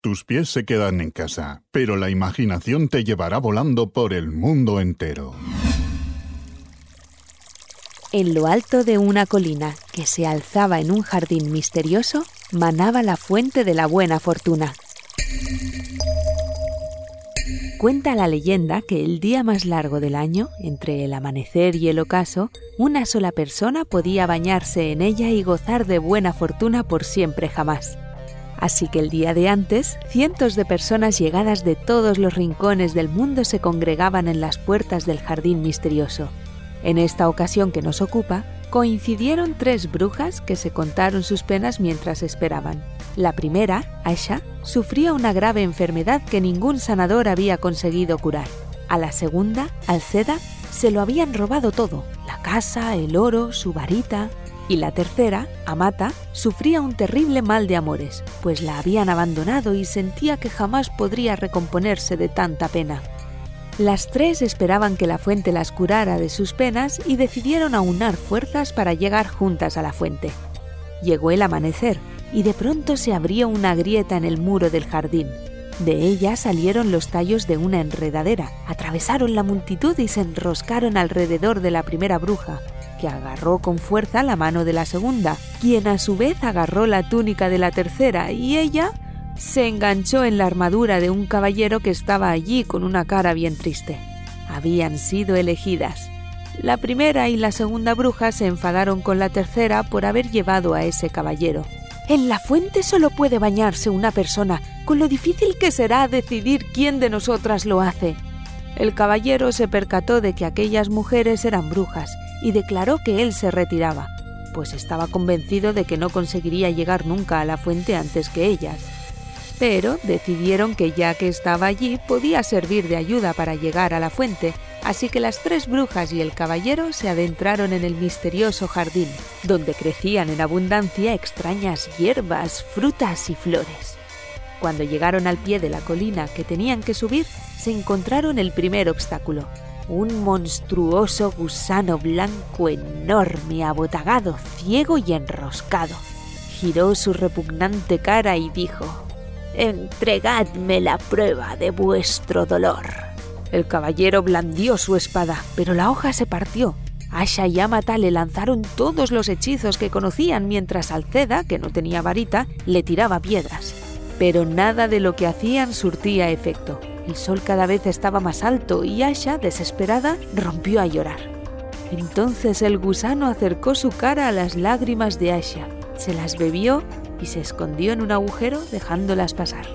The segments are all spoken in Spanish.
Tus pies se quedan en casa, pero la imaginación te llevará volando por el mundo entero. En lo alto de una colina que se alzaba en un jardín misterioso, manaba la fuente de la buena fortuna. Cuenta la leyenda que el día más largo del año, entre el amanecer y el ocaso, una sola persona podía bañarse en ella y gozar de buena fortuna por siempre jamás. Así que el día de antes, cientos de personas llegadas de todos los rincones del mundo se congregaban en las puertas del jardín misterioso. En esta ocasión que nos ocupa, coincidieron tres brujas que se contaron sus penas mientras esperaban. La primera, Aisha, sufría una grave enfermedad que ningún sanador había conseguido curar. A la segunda, Alceda, se lo habían robado todo, la casa, el oro, su varita. Y la tercera, Amata, sufría un terrible mal de amores, pues la habían abandonado y sentía que jamás podría recomponerse de tanta pena. Las tres esperaban que la fuente las curara de sus penas y decidieron aunar fuerzas para llegar juntas a la fuente. Llegó el amanecer y de pronto se abrió una grieta en el muro del jardín. De ella salieron los tallos de una enredadera, atravesaron la multitud y se enroscaron alrededor de la primera bruja, que agarró con fuerza la mano de la segunda, quien a su vez agarró la túnica de la tercera y ella se enganchó en la armadura de un caballero que estaba allí con una cara bien triste. Habían sido elegidas. La primera y la segunda bruja se enfadaron con la tercera por haber llevado a ese caballero. En la fuente solo puede bañarse una persona, con lo difícil que será decidir quién de nosotras lo hace. El caballero se percató de que aquellas mujeres eran brujas y declaró que él se retiraba, pues estaba convencido de que no conseguiría llegar nunca a la fuente antes que ellas pero decidieron que ya que estaba allí podía servir de ayuda para llegar a la fuente, así que las tres brujas y el caballero se adentraron en el misterioso jardín, donde crecían en abundancia extrañas hierbas, frutas y flores. Cuando llegaron al pie de la colina que tenían que subir, se encontraron el primer obstáculo, un monstruoso gusano blanco enorme, abotagado, ciego y enroscado. Giró su repugnante cara y dijo, Entregadme la prueba de vuestro dolor. El caballero blandió su espada, pero la hoja se partió. Asha y Amata le lanzaron todos los hechizos que conocían mientras Alceda, que no tenía varita, le tiraba piedras. Pero nada de lo que hacían surtía efecto. El sol cada vez estaba más alto y Asha, desesperada, rompió a llorar. Entonces el gusano acercó su cara a las lágrimas de Asha, se las bebió y se escondió en un agujero dejándolas pasar.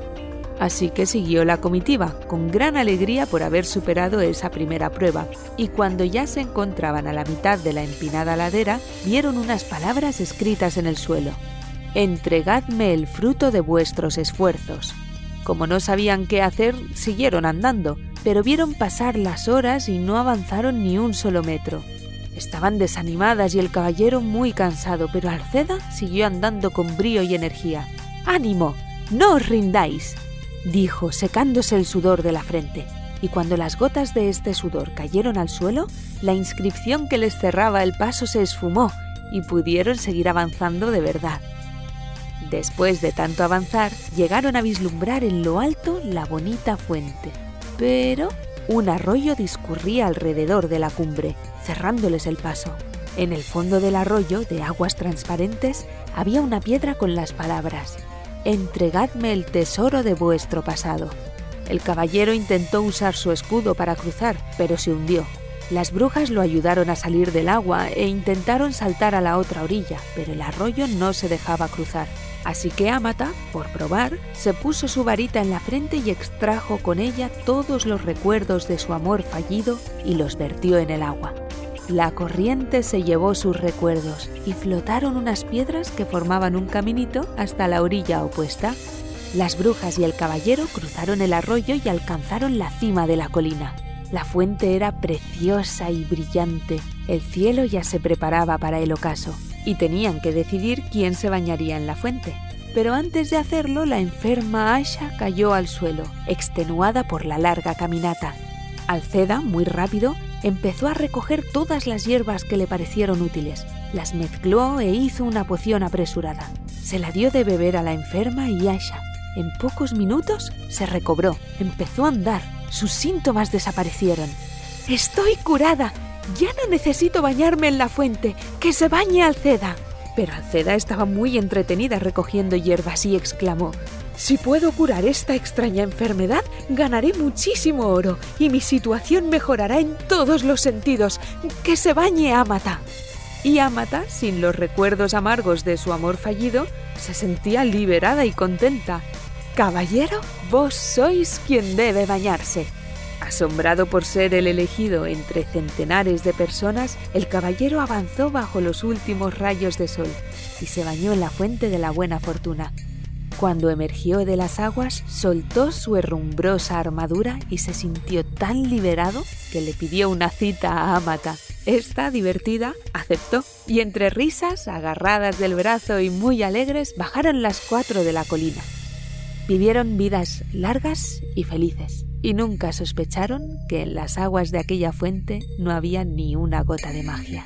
Así que siguió la comitiva, con gran alegría por haber superado esa primera prueba, y cuando ya se encontraban a la mitad de la empinada ladera, vieron unas palabras escritas en el suelo. Entregadme el fruto de vuestros esfuerzos. Como no sabían qué hacer, siguieron andando, pero vieron pasar las horas y no avanzaron ni un solo metro. Estaban desanimadas y el caballero muy cansado, pero Alceda siguió andando con brío y energía. ¡Ánimo! ¡No os rindáis! dijo, secándose el sudor de la frente. Y cuando las gotas de este sudor cayeron al suelo, la inscripción que les cerraba el paso se esfumó y pudieron seguir avanzando de verdad. Después de tanto avanzar, llegaron a vislumbrar en lo alto la bonita fuente. Pero un arroyo discurría alrededor de la cumbre, cerrándoles el paso. En el fondo del arroyo, de aguas transparentes, había una piedra con las palabras, Entregadme el tesoro de vuestro pasado. El caballero intentó usar su escudo para cruzar, pero se hundió. Las brujas lo ayudaron a salir del agua e intentaron saltar a la otra orilla, pero el arroyo no se dejaba cruzar. Así que Amata, por probar, se puso su varita en la frente y extrajo con ella todos los recuerdos de su amor fallido y los vertió en el agua. La corriente se llevó sus recuerdos y flotaron unas piedras que formaban un caminito hasta la orilla opuesta. Las brujas y el caballero cruzaron el arroyo y alcanzaron la cima de la colina. La fuente era preciosa y brillante. El cielo ya se preparaba para el ocaso y tenían que decidir quién se bañaría en la fuente. Pero antes de hacerlo, la enferma Asha cayó al suelo, extenuada por la larga caminata. Alceda, muy rápido, empezó a recoger todas las hierbas que le parecieron útiles, las mezcló e hizo una poción apresurada. Se la dio de beber a la enferma y Asha. En pocos minutos se recobró, empezó a andar, sus síntomas desaparecieron. Estoy curada. Ya no necesito bañarme en la fuente. Que se bañe Alceda. Pero Alceda estaba muy entretenida recogiendo hierbas y exclamó Si puedo curar esta extraña enfermedad, ganaré muchísimo oro y mi situación mejorará en todos los sentidos. Que se bañe Amata. Y Amata, sin los recuerdos amargos de su amor fallido, se sentía liberada y contenta. Caballero, vos sois quien debe bañarse. Asombrado por ser el elegido entre centenares de personas, el caballero avanzó bajo los últimos rayos de sol y se bañó en la fuente de la buena fortuna. Cuando emergió de las aguas, soltó su herrumbrosa armadura y se sintió tan liberado que le pidió una cita a Amata. Esta, divertida, aceptó y entre risas, agarradas del brazo y muy alegres, bajaron las cuatro de la colina. Vivieron vidas largas y felices y nunca sospecharon que en las aguas de aquella fuente no había ni una gota de magia.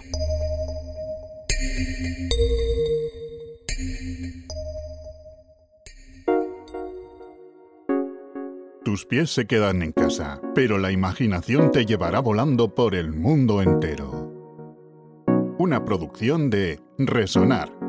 Tus pies se quedan en casa, pero la imaginación te llevará volando por el mundo entero. Una producción de Resonar